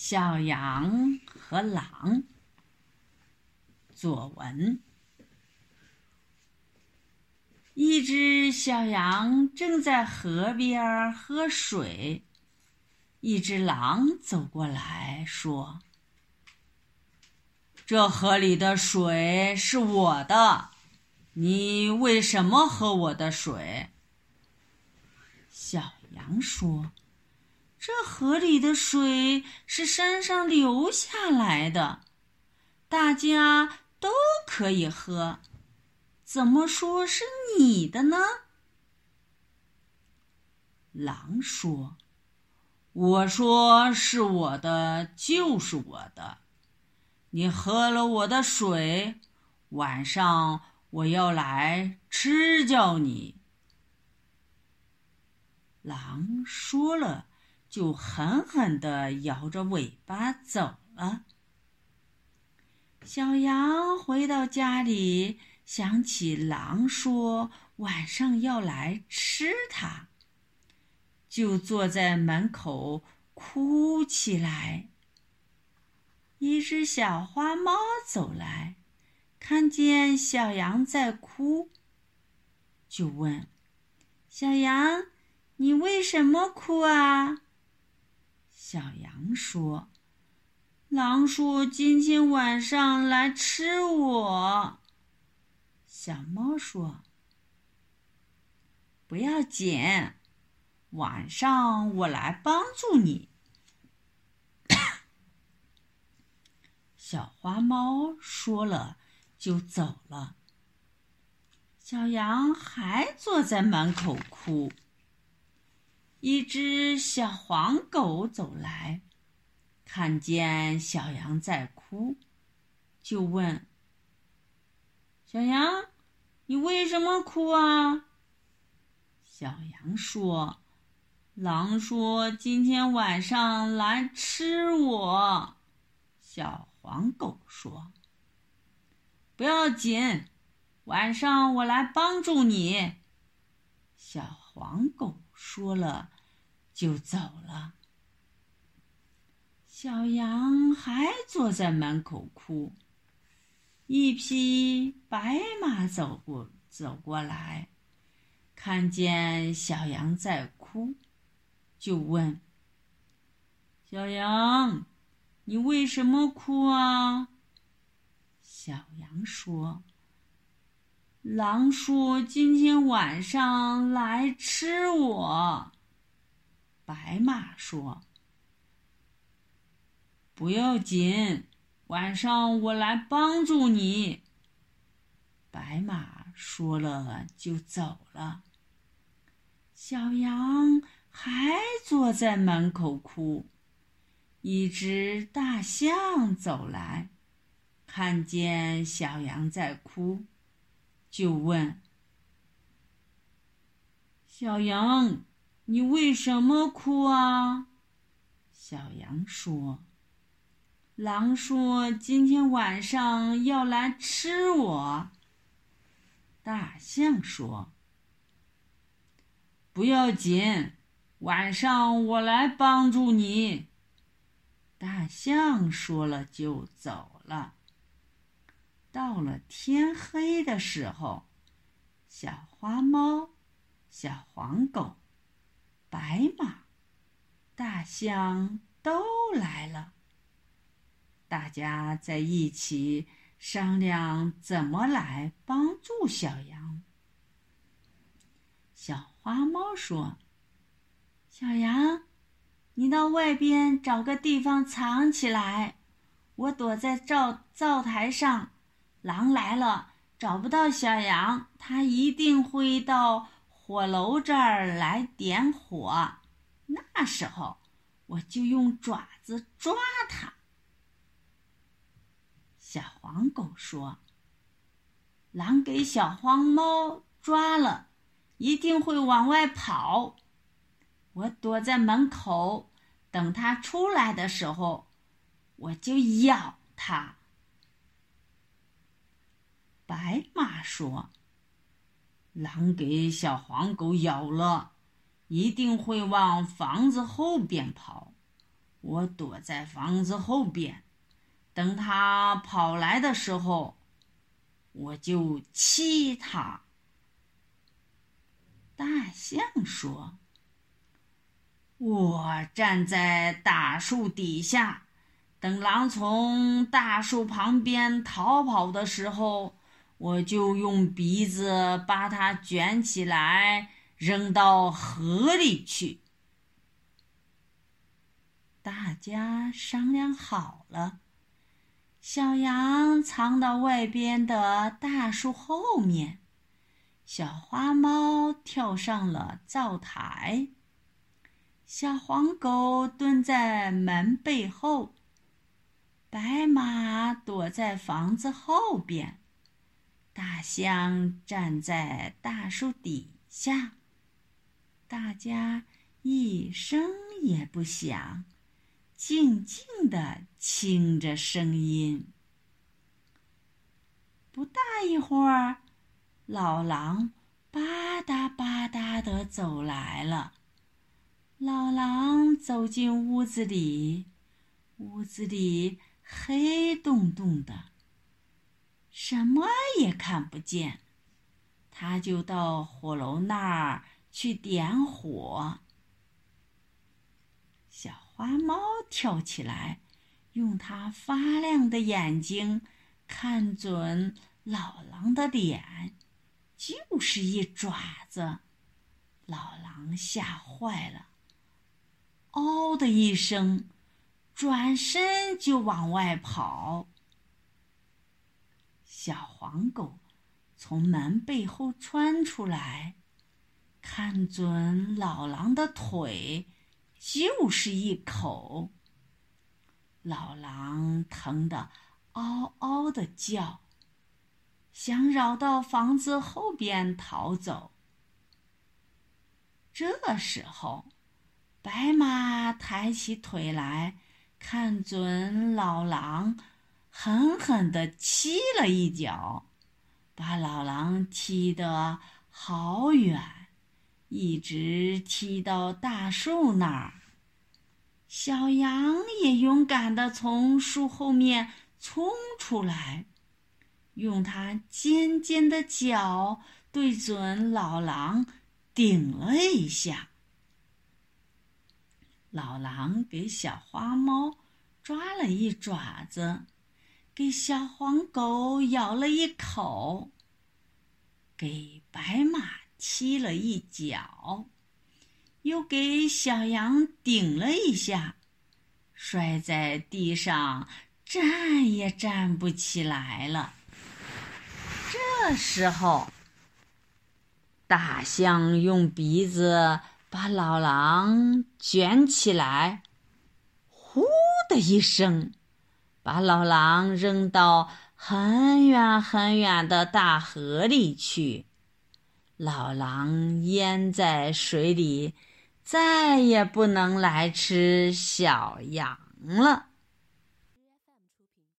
小羊和狼。作文：一只小羊正在河边喝水，一只狼走过来说：“这河里的水是我的，你为什么喝我的水？”小羊说。这河里的水是山上流下来的，大家都可以喝，怎么说是你的呢？狼说：“我说是我的，就是我的。你喝了我的水，晚上我要来吃掉你。”狼说了。就狠狠地摇着尾巴走了。小羊回到家里，想起狼说晚上要来吃它，就坐在门口哭起来。一只小花猫走来，看见小羊在哭，就问：“小羊，你为什么哭啊？”小羊说：“狼叔今天晚上来吃我。”小猫说：“不要紧，晚上我来帮助你。”小花猫说了就走了。小羊还坐在门口哭。一只小黄狗走来，看见小羊在哭，就问：“小羊，你为什么哭啊？”小羊说：“狼说今天晚上来吃我。”小黄狗说：“不要紧，晚上我来帮助你。”小黄狗。说了，就走了。小羊还坐在门口哭。一匹白马走过走过来，看见小羊在哭，就问：“小羊，你为什么哭啊？”小羊说。狼说：“今天晚上来吃我。”白马说：“不要紧，晚上我来帮助你。”白马说了就走了。小羊还坐在门口哭。一只大象走来，看见小羊在哭。就问小羊：“你为什么哭啊？”小羊说：“狼说今天晚上要来吃我。”大象说：“不要紧，晚上我来帮助你。”大象说了就走了。到了天黑的时候，小花猫、小黄狗、白马、大象都来了。大家在一起商量怎么来帮助小羊。小花猫说：“小羊，你到外边找个地方藏起来，我躲在灶灶台上。”狼来了，找不到小羊，它一定会到火炉这儿来点火。那时候，我就用爪子抓它。小黄狗说：“狼给小黄猫抓了，一定会往外跑。我躲在门口，等它出来的时候，我就咬它。”白马说：“狼给小黄狗咬了，一定会往房子后边跑。我躲在房子后边，等他跑来的时候，我就欺他。”大象说：“我站在大树底下。”等狼从大树旁边逃跑的时候，我就用鼻子把它卷起来，扔到河里去。大家商量好了，小羊藏到外边的大树后面，小花猫跳上了灶台，小黄狗蹲在门背后。白马躲在房子后边，大象站在大树底下。大家一声也不响，静静地听着声音。不大一会儿，老狼吧嗒吧嗒地走来了。老狼走进屋子里，屋子里。黑洞洞的，什么也看不见。他就到火炉那儿去点火。小花猫跳起来，用它发亮的眼睛看准老狼的脸，就是一爪子。老狼吓坏了，嗷的一声。转身就往外跑。小黄狗从门背后窜出来，看准老狼的腿，就是一口。老狼疼得嗷嗷的叫，想绕到房子后边逃走。这时候，白马抬起腿来。看准老狼，狠狠地踢了一脚，把老狼踢得好远，一直踢到大树那儿。小羊也勇敢地从树后面冲出来，用它尖尖的角对准老狼顶了一下。老狼给小花猫抓了一爪子，给小黄狗咬了一口，给白马踢了一脚，又给小羊顶了一下，摔在地上，站也站不起来了。这时候，大象用鼻子。把老狼卷起来，呼的一声，把老狼扔到很远很远的大河里去。老狼淹在水里，再也不能来吃小羊了。